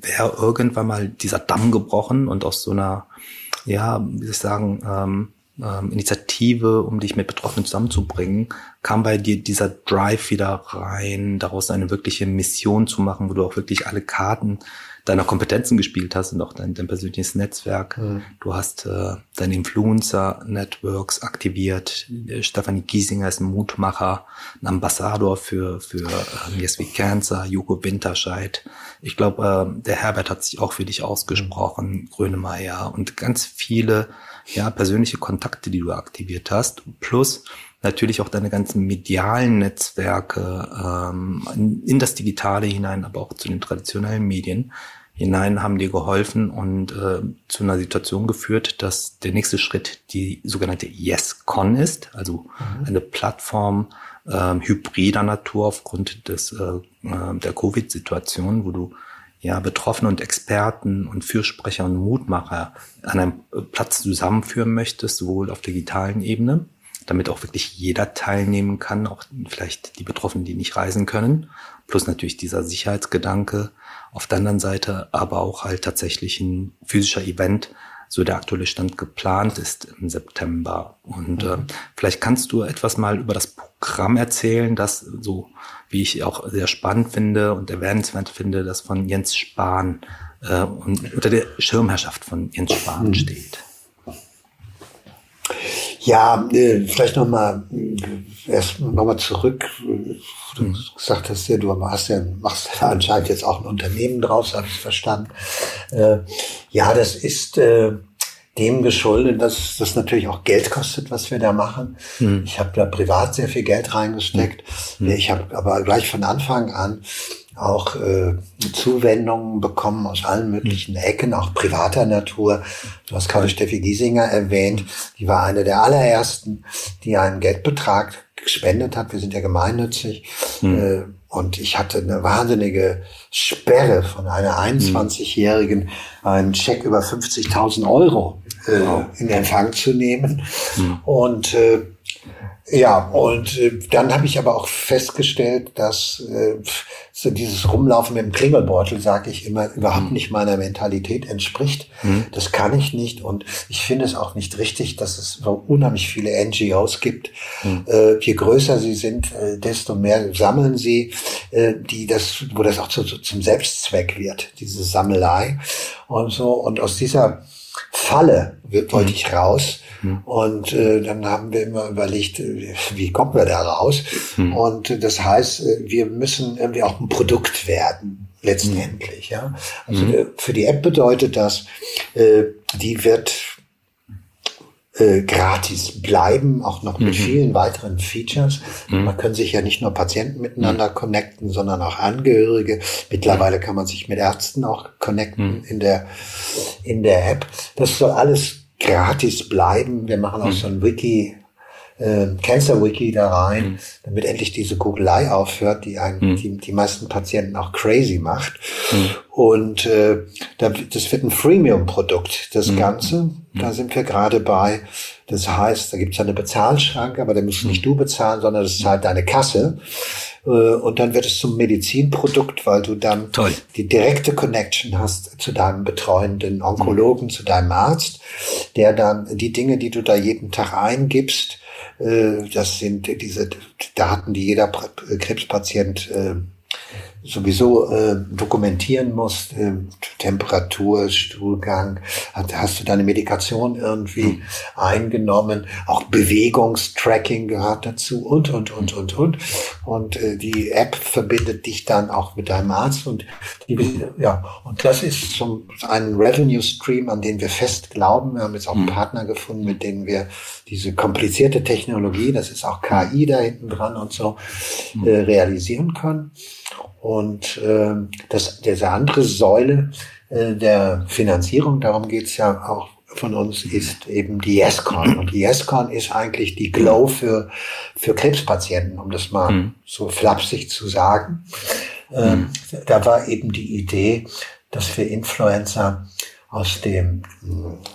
wäre irgendwann mal dieser Damm gebrochen und aus so einer, ja, wie soll ich sagen, ähm, ähm, Initiative, um dich mit Betroffenen zusammenzubringen, kam bei dir dieser Drive wieder rein, daraus eine wirkliche Mission zu machen, wo du auch wirklich alle Karten deiner Kompetenzen gespielt hast und auch dein, dein persönliches Netzwerk. Mhm. Du hast äh, deine Influencer-Networks aktiviert. Stefanie Giesinger ist ein Mutmacher, ein Ambassador für, für äh, Yes We Cancer, Joko Winterscheid. Ich glaube, äh, der Herbert hat sich auch für dich ausgesprochen, mhm. Grönemeyer und ganz viele ja, persönliche Kontakte, die du aktiviert hast. Plus natürlich auch deine ganzen medialen Netzwerke ähm, in das Digitale hinein, aber auch zu den traditionellen Medien hinein haben dir geholfen und äh, zu einer Situation geführt, dass der nächste Schritt die sogenannte YesCon ist, also mhm. eine Plattform äh, hybrider Natur aufgrund des äh, äh, der Covid-Situation, wo du ja Betroffene und Experten und Fürsprecher und Mutmacher an einem Platz zusammenführen möchtest, sowohl auf digitalen Ebene damit auch wirklich jeder teilnehmen kann, auch vielleicht die Betroffenen, die nicht reisen können, plus natürlich dieser Sicherheitsgedanke. Auf der anderen Seite aber auch halt tatsächlich ein physischer Event, so der aktuelle Stand geplant ist im September. Und äh, mhm. äh, vielleicht kannst du etwas mal über das Programm erzählen, das so, wie ich auch sehr spannend finde und erwähnenswert finde, das von Jens Spahn äh, und unter der Schirmherrschaft von Jens Spahn mhm. steht. Ja, äh, vielleicht nochmal äh, erst nochmal zurück. Du mhm. gesagt hast ja, du hast ja, machst ja anscheinend jetzt auch ein Unternehmen draus, habe ich verstanden. Äh, ja, das ist äh, dem geschuldet, dass das natürlich auch Geld kostet, was wir da machen. Mhm. Ich habe da privat sehr viel Geld reingesteckt. Mhm. Ich habe aber gleich von Anfang an auch äh, Zuwendungen bekommen aus allen möglichen Ecken, auch privater Natur. Du hast gerade Steffi Giesinger erwähnt, die war eine der allerersten, die einen Geldbetrag gespendet hat. Wir sind ja gemeinnützig. Mhm. Und ich hatte eine wahnsinnige Sperre von einer 21-Jährigen, einen Scheck über 50.000 Euro äh, in Empfang zu nehmen. Mhm. Und äh, ja, und äh, dann habe ich aber auch festgestellt, dass äh, so dieses Rumlaufen mit dem Klingelbeutel, sage ich immer, überhaupt mhm. nicht meiner Mentalität entspricht. Mhm. Das kann ich nicht und ich finde es auch nicht richtig, dass es so unheimlich viele NGOs gibt. Mhm. Äh, je größer sie sind, äh, desto mehr sammeln sie, äh, die das, wo das auch zu, zu, zum Selbstzweck wird, diese Sammelei und so. Und aus dieser Falle wollte mhm. ich raus. Mhm. Und äh, dann haben wir immer überlegt, äh, wie kommen wir da raus? Mhm. Und das heißt, äh, wir müssen irgendwie auch ein Produkt werden, letztendlich. Ja? Also mhm. Äh, für die App bedeutet das, äh, die wird äh, gratis bleiben, auch noch mit mhm. vielen weiteren Features. Mhm. Man kann sich ja nicht nur Patienten miteinander mhm. connecten, sondern auch Angehörige. Mittlerweile kann man sich mit Ärzten auch connecten mhm. in der, in der App. Das soll alles gratis bleiben. Wir machen auch mhm. so ein Wiki, äh, Cancer Wiki da rein, mhm. damit endlich diese Googelei aufhört, die einen, mhm. die, die meisten Patienten auch crazy macht. Mhm. Und äh, das wird ein Freemium-Produkt, das mhm. Ganze. Da mhm. sind wir gerade bei. Das heißt, da gibt es eine Bezahlschranke, aber da musst nicht du bezahlen, sondern das zahlt deine Kasse. Äh, und dann wird es zum Medizinprodukt, weil du dann Toll. die direkte Connection hast zu deinem betreuenden Onkologen, mhm. zu deinem Arzt, der dann die Dinge, die du da jeden Tag eingibst, äh, das sind diese Daten, die jeder Krebspatient äh, sowieso äh, dokumentieren musst, äh, Temperatur, Stuhlgang, hast du deine Medikation irgendwie mhm. eingenommen, auch Bewegungstracking gehört dazu und, und, und, und, und. Und äh, die App verbindet dich dann auch mit deinem Arzt und die, ja, und das ist so ein Revenue Stream, an den wir fest glauben. Wir haben jetzt auch einen. Partner gefunden, mit denen wir diese komplizierte Technologie, das ist auch KI da hinten dran und so, äh, realisieren können. Und äh, das, diese andere Säule äh, der Finanzierung, darum geht's ja auch von uns ist eben die YesCon. Und die YesCon ist eigentlich die Glow für, für Krebspatienten, um das mal mhm. so flapsig zu sagen. Ähm, mhm. Da war eben die Idee, dass wir Influencer aus dem,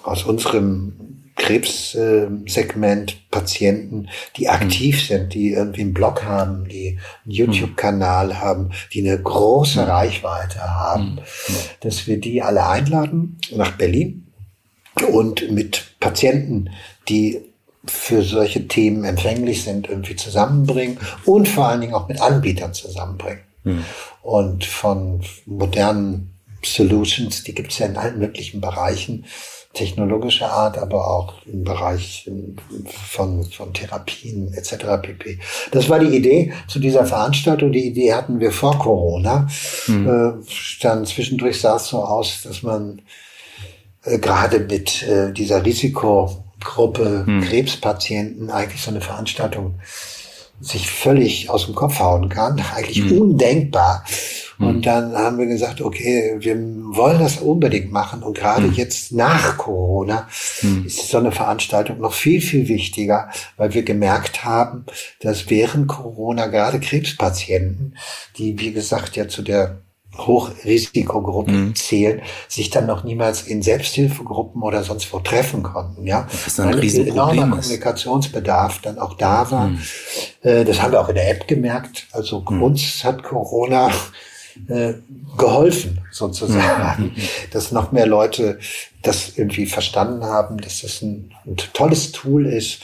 aus unserem Krebssegment Patienten, die aktiv mhm. sind, die irgendwie einen Blog haben, die einen YouTube-Kanal haben, die eine große mhm. Reichweite haben, mhm. dass wir die alle einladen nach Berlin und mit Patienten, die für solche Themen empfänglich sind, irgendwie zusammenbringen und vor allen Dingen auch mit Anbietern zusammenbringen. Mhm. Und von modernen Solutions, die gibt es ja in allen möglichen Bereichen, technologischer Art, aber auch im Bereich von, von Therapien etc. pp. Das war die Idee zu dieser Veranstaltung. Die Idee hatten wir vor Corona. Mhm. Äh, dann zwischendurch sah es so aus, dass man äh, gerade mit äh, dieser Risikogruppe mhm. Krebspatienten eigentlich so eine Veranstaltung sich völlig aus dem Kopf hauen kann. Eigentlich mhm. undenkbar. Und mhm. dann haben wir gesagt, okay, wir wollen das unbedingt machen. Und gerade mhm. jetzt nach Corona mhm. ist so eine Veranstaltung noch viel, viel wichtiger, weil wir gemerkt haben, dass während Corona gerade Krebspatienten, die, wie gesagt, ja zu der Hochrisikogruppen mhm. zählen, sich dann noch niemals in Selbsthilfegruppen oder sonst wo treffen konnten. Ja, das ist ein Weil enormer Kommunikationsbedarf dann auch da war. Mhm. Das haben wir auch in der App gemerkt. Also mhm. uns hat Corona äh, geholfen, sozusagen, mhm. dass noch mehr Leute das irgendwie verstanden haben, dass das ein, ein tolles Tool ist,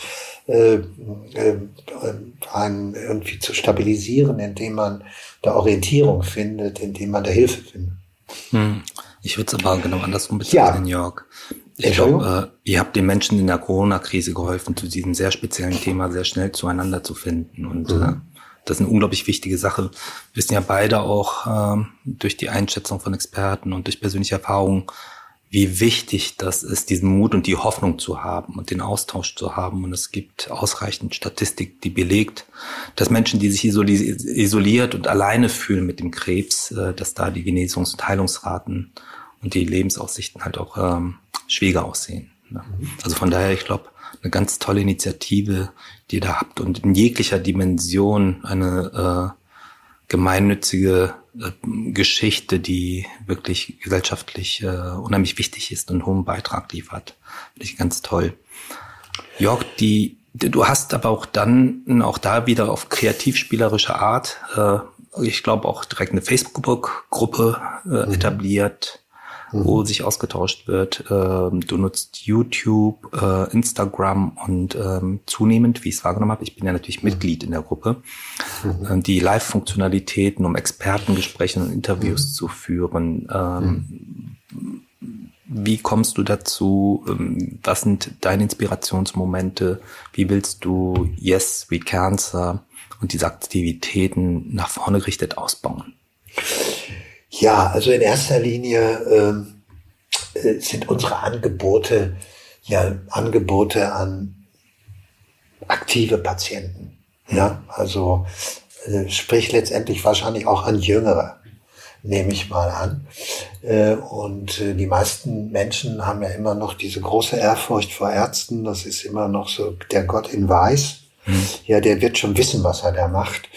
äh, äh, einen irgendwie zu stabilisieren, indem man da Orientierung findet, indem man da Hilfe findet. Hm. Ich würde es aber genau andersrum bezeichnen, ja. Jörg. Ich glaube, äh, ihr habt den Menschen in der Corona-Krise geholfen, zu diesem sehr speziellen Thema sehr schnell zueinander zu finden. Und mhm. Das ist eine unglaublich wichtige Sache. Wir wissen ja beide auch äh, durch die Einschätzung von Experten und durch persönliche Erfahrungen, wie wichtig das ist, diesen Mut und die Hoffnung zu haben und den Austausch zu haben. Und es gibt ausreichend Statistik, die belegt, dass Menschen, die sich isoliert und alleine fühlen mit dem Krebs, äh, dass da die Genesungs- und Heilungsraten und die Lebensaussichten halt auch ähm, schwieriger aussehen. Also von daher, ich glaube, eine ganz tolle Initiative, die ihr da habt und in jeglicher Dimension eine äh, gemeinnützige äh, Geschichte, die wirklich gesellschaftlich äh, unheimlich wichtig ist und hohen Beitrag liefert. Finde ich ganz toll. Jörg, die, du hast aber auch dann auch da wieder auf kreativspielerische Art, äh, ich glaube auch direkt eine Facebook-Gruppe äh, mhm. etabliert mhm. wo sich ausgetauscht wird. Ähm, du nutzt YouTube, äh, Instagram und ähm, zunehmend, wie ich es wahrgenommen habe, ich bin ja natürlich mhm. Mitglied in der Gruppe, mhm. äh, die Live-Funktionalitäten, um Expertengespräche und Interviews mhm. zu führen. Ähm, wie kommst du dazu? Ähm, was sind deine Inspirationsmomente? Wie willst du Yes, We Cancer und diese Aktivitäten nach vorne gerichtet ausbauen? Ja, also in erster Linie ähm, äh, sind unsere Angebote ja Angebote an aktive Patienten. Ja, also äh, sprich letztendlich wahrscheinlich auch an Jüngere, nehme ich mal an. Äh, und äh, die meisten Menschen haben ja immer noch diese große Ehrfurcht vor Ärzten. Das ist immer noch so der Gott in Weiß. Ja, der wird schon wissen, was er da macht.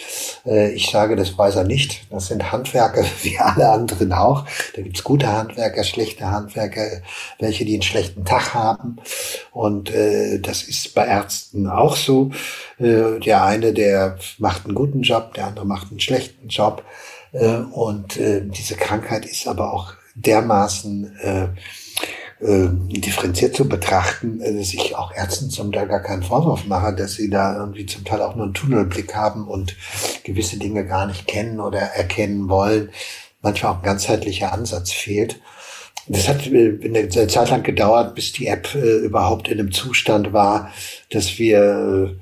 Äh, ich sage, das weiß er nicht. Das sind Handwerker wie alle anderen auch. Da gibt's gute Handwerker, schlechte Handwerker, welche, die einen schlechten Tag haben. Und äh, das ist bei Ärzten auch so. Äh, der eine, der macht einen guten Job, der andere macht einen schlechten Job. Äh, und äh, diese Krankheit ist aber auch dermaßen äh, äh, differenziert zu betrachten, äh, dass ich auch Ärzten zum Teil gar keinen Vorwurf mache, dass sie da irgendwie zum Teil auch nur einen Tunnelblick haben und gewisse Dinge gar nicht kennen oder erkennen wollen. Manchmal auch ein ganzheitlicher Ansatz fehlt. Das hat äh, eine Zeit lang gedauert, bis die App äh, überhaupt in einem Zustand war, dass wir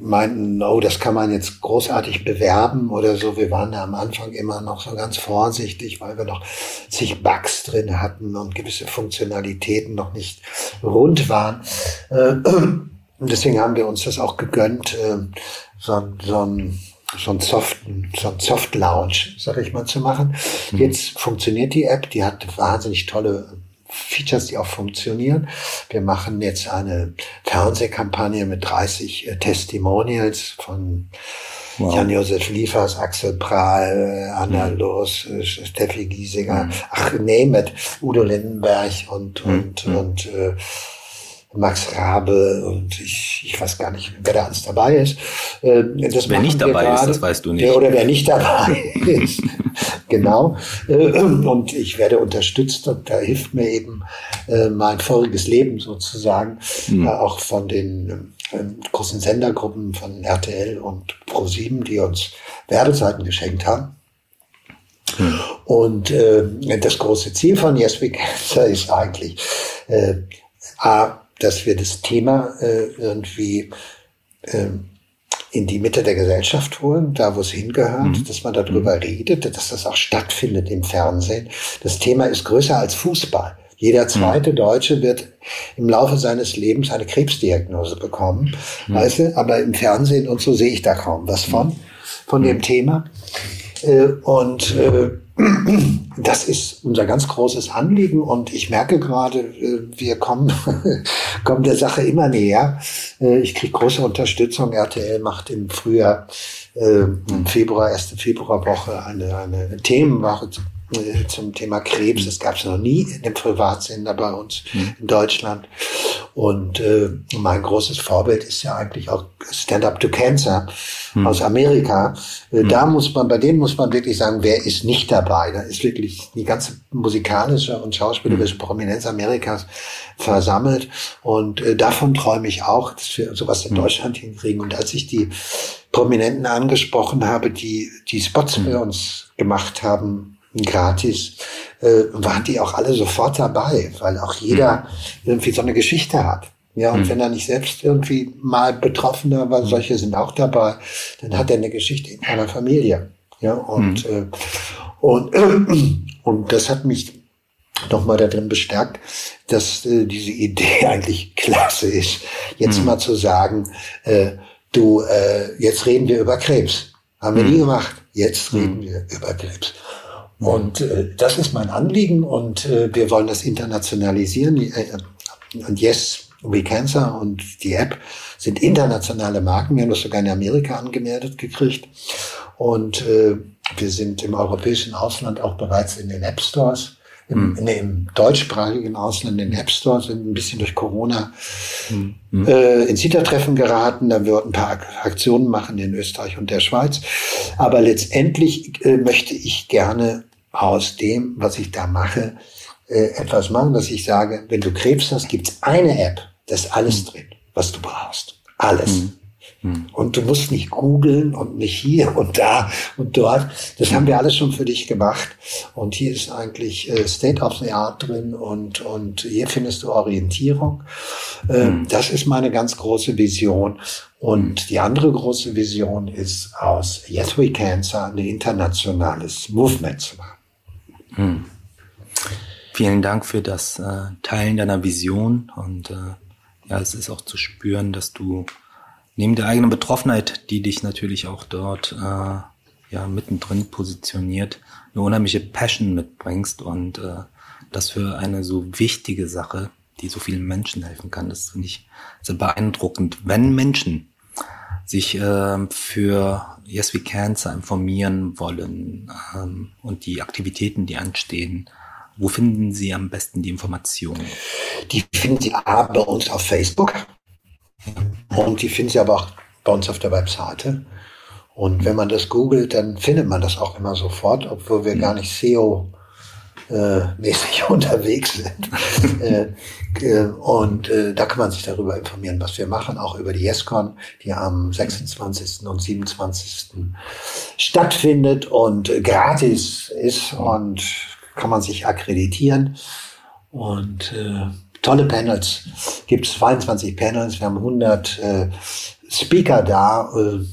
meinten, oh, das kann man jetzt großartig bewerben oder so. Wir waren da am Anfang immer noch so ganz vorsichtig, weil wir noch zig Bugs drin hatten und gewisse Funktionalitäten noch nicht rund waren. Äh, und deswegen haben wir uns das auch gegönnt, äh, so, so ein so ein Soft, so ein Soft Lounge, sag ich mal, zu machen. Mhm. Jetzt funktioniert die App, die hat wahnsinnig tolle Features, die auch funktionieren. Wir machen jetzt eine Fernsehkampagne mit 30 äh, Testimonials von wow. Jan-Josef Liefers, Axel Prahl, Anna mhm. Loos, äh, Steffi Giesinger, mhm. ach, name it, Udo Lindenberg und, mhm. und, mhm. und äh, Max Rabe und ich, ich weiß gar nicht, wer da alles dabei ist. Äh, wer nicht dabei gerade. ist, das weißt du nicht. Oder wer nicht dabei ist. genau. Äh, und ich werde unterstützt und da hilft mir eben äh, mein voriges Leben sozusagen, mhm. auch von den großen Sendergruppen von RTL und Pro7, die uns Werbezeiten geschenkt haben. Mhm. Und äh, das große Ziel von Yes We Cancer ist eigentlich, äh, A, dass wir das Thema äh, irgendwie äh, in die Mitte der Gesellschaft holen, da wo es hingehört, mhm. dass man darüber mhm. redet, dass das auch stattfindet im Fernsehen. Das Thema ist größer als Fußball. Jeder zweite mhm. Deutsche wird im Laufe seines Lebens eine Krebsdiagnose bekommen, mhm. weißt du? Aber im Fernsehen und so sehe ich da kaum was von, von dem mhm. Thema. Äh, und äh, das ist unser ganz großes Anliegen und ich merke gerade, äh, wir kommen, kommen der Sache immer näher. Äh, ich kriege große Unterstützung. RTL macht im Frühjahr, äh, im Februar, erste Februarwoche eine, eine Themenwoche zum Thema Krebs. Das gab es noch nie in dem Privatsender bei uns mhm. in Deutschland. Und äh, mein großes Vorbild ist ja eigentlich auch Stand Up to Cancer mhm. aus Amerika. Äh, mhm. Da muss man, bei denen muss man wirklich sagen, wer ist nicht dabei? Da ist wirklich die ganze musikalische und schauspielerische hm. Prominenz Amerikas versammelt. Und äh, davon träume ich auch, dass wir sowas in hm. Deutschland hinkriegen. Und als ich die Prominenten angesprochen habe, die die Spots für uns gemacht haben, gratis, äh, waren die auch alle sofort dabei, weil auch jeder mhm. irgendwie so eine Geschichte hat. Ja, und mhm. wenn er nicht selbst irgendwie mal Betroffener war, mhm. solche sind auch dabei, dann hat er eine Geschichte in einer Familie. Ja, und, mhm. äh, und, äh, und das hat mich nochmal darin bestärkt, dass äh, diese Idee eigentlich klasse ist, jetzt mhm. mal zu sagen, äh, du, äh, jetzt reden wir über Krebs. Haben wir nie mhm. gemacht. Jetzt reden wir über Krebs. Und äh, das ist mein Anliegen und äh, wir wollen das internationalisieren. Äh, und Yes, We Cancer und die App sind internationale Marken. Wir haben das sogar in Amerika angemeldet gekriegt. Und äh, wir sind im europäischen Ausland auch bereits in den App Stores. Im, hm. nee, im deutschsprachigen Ausland in den App Stores sind ein bisschen durch Corona hm. äh, ins Hintertreffen geraten. Da wird ein paar Aktionen machen in Österreich und der Schweiz. Aber letztendlich äh, möchte ich gerne aus dem, was ich da mache, äh, etwas machen, dass ich sage, wenn du Krebs hast, gibt's eine App, da ist alles mhm. drin, was du brauchst. Alles. Mhm. mhm. Und du musst nicht googeln und nicht hier und da und dort. Das haben wir alles schon für dich gemacht. Und hier ist eigentlich äh, State of the Art drin und, und hier findest du Orientierung. Ähm, mhm. Das ist meine ganz große Vision. Und die andere große Vision ist aus Yes We Cancer ein internationales Movement zu machen. Hm. Vielen Dank für das äh, Teilen deiner Vision und äh, ja, es ist auch zu spüren, dass du neben der eigenen Betroffenheit, die dich natürlich auch dort äh, ja mittendrin positioniert, eine unheimliche Passion mitbringst und äh, das für eine so wichtige Sache, die so vielen Menschen helfen kann, das finde ich sehr beeindruckend. Wenn Menschen sich äh, für Yes We Cancer informieren wollen ähm, und die Aktivitäten, die anstehen, wo finden Sie am besten die Informationen? Die finden Sie A bei uns auf Facebook und die finden Sie aber auch bei uns auf der Webseite. Und wenn man das googelt, dann findet man das auch immer sofort, obwohl wir gar nicht SEO äh, mäßig unterwegs sind. äh, äh, und äh, da kann man sich darüber informieren, was wir machen, auch über die YesCon, die am 26. und 27. stattfindet und gratis ist und kann man sich akkreditieren. Und äh, tolle Panels. Gibt es 22 Panels, wir haben 100 äh, Speaker da. Äh,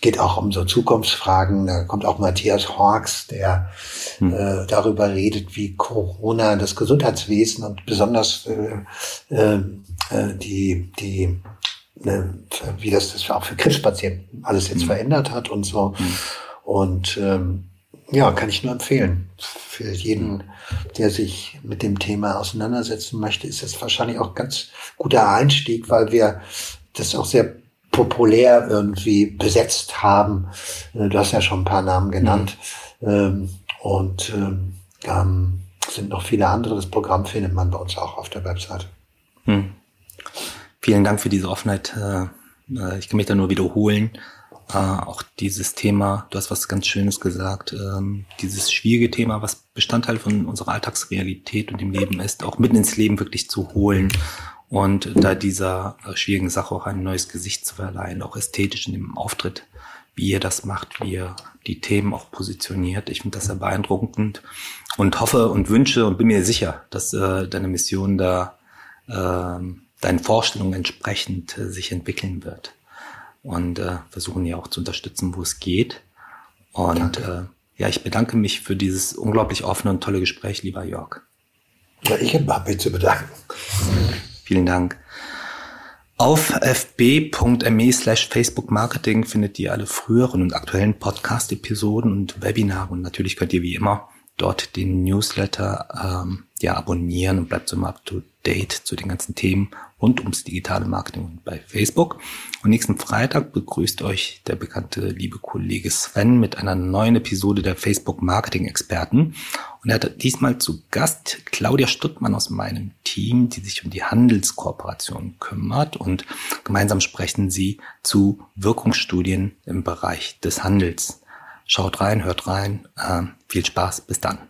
hm geht auch um so Zukunftsfragen. Da kommt auch Matthias Hawks, der hm. äh, darüber redet, wie Corona das Gesundheitswesen und besonders äh, äh, äh die, die äh, wie das, das auch für Krebspatienten alles jetzt hm. verändert hat und so. Hm. Und ähm, Ja, kann ich nur empfehlen. Für jeden, der sich mit dem Thema auseinandersetzen möchte, ist das wahrscheinlich auch ganz guter Einstieg, weil wir das auch sehr populär irgendwie besetzt haben. Äh, du hast ja schon ein paar Namen genannt. Mhm. Und ähm, ähm, sind noch viele andere. Das Programm findet man bei uns auch auf der Website. Mhm. Vielen Dank für diese Offenheit. Äh, äh, ich kann mich da nur wiederholen. Auch dieses Thema, du hast was ganz Schönes gesagt, ähm, dieses schwierige Thema, was Bestandteil von unserer Alltagsrealität und dem Leben ist, auch mitten ins Leben wirklich zu holen und da dieser äh, schwierigen Sache auch ein neues Gesicht zu verleihen, auch ästhetisch in dem Auftritt, wie ihr das macht, wie ihr die Themen auch positioniert. Ich finde das sehr beeindruckend und hoffe und wünsche und bin mir sicher, dass äh, deine Mission da äh, deinen Vorstellungen entsprechend äh, sich entwickeln wird. Und äh, versuchen ja auch zu unterstützen, wo es geht. Und äh, ja, ich bedanke mich für dieses unglaublich offene und tolle Gespräch, lieber Jörg. Ja, ich habe mich zu bedanken. Vielen Dank. Auf fb.me slash Facebook Marketing findet ihr alle früheren und aktuellen Podcast-Episoden und Webinare und natürlich könnt ihr wie immer dort den Newsletter ähm, ja abonnieren und bleibt so immer up to date zu den ganzen Themen rund ums digitale Marketing bei Facebook. Und nächsten Freitag begrüßt euch der bekannte liebe Kollege Sven mit einer neuen Episode der Facebook Marketing Experten. Und er hat diesmal zu Gast Claudia Stuttmann aus meinem Team, die sich um die Handelskooperation kümmert. Und gemeinsam sprechen sie zu Wirkungsstudien im Bereich des Handels. Schaut rein, hört rein. Äh, viel Spaß. Bis dann.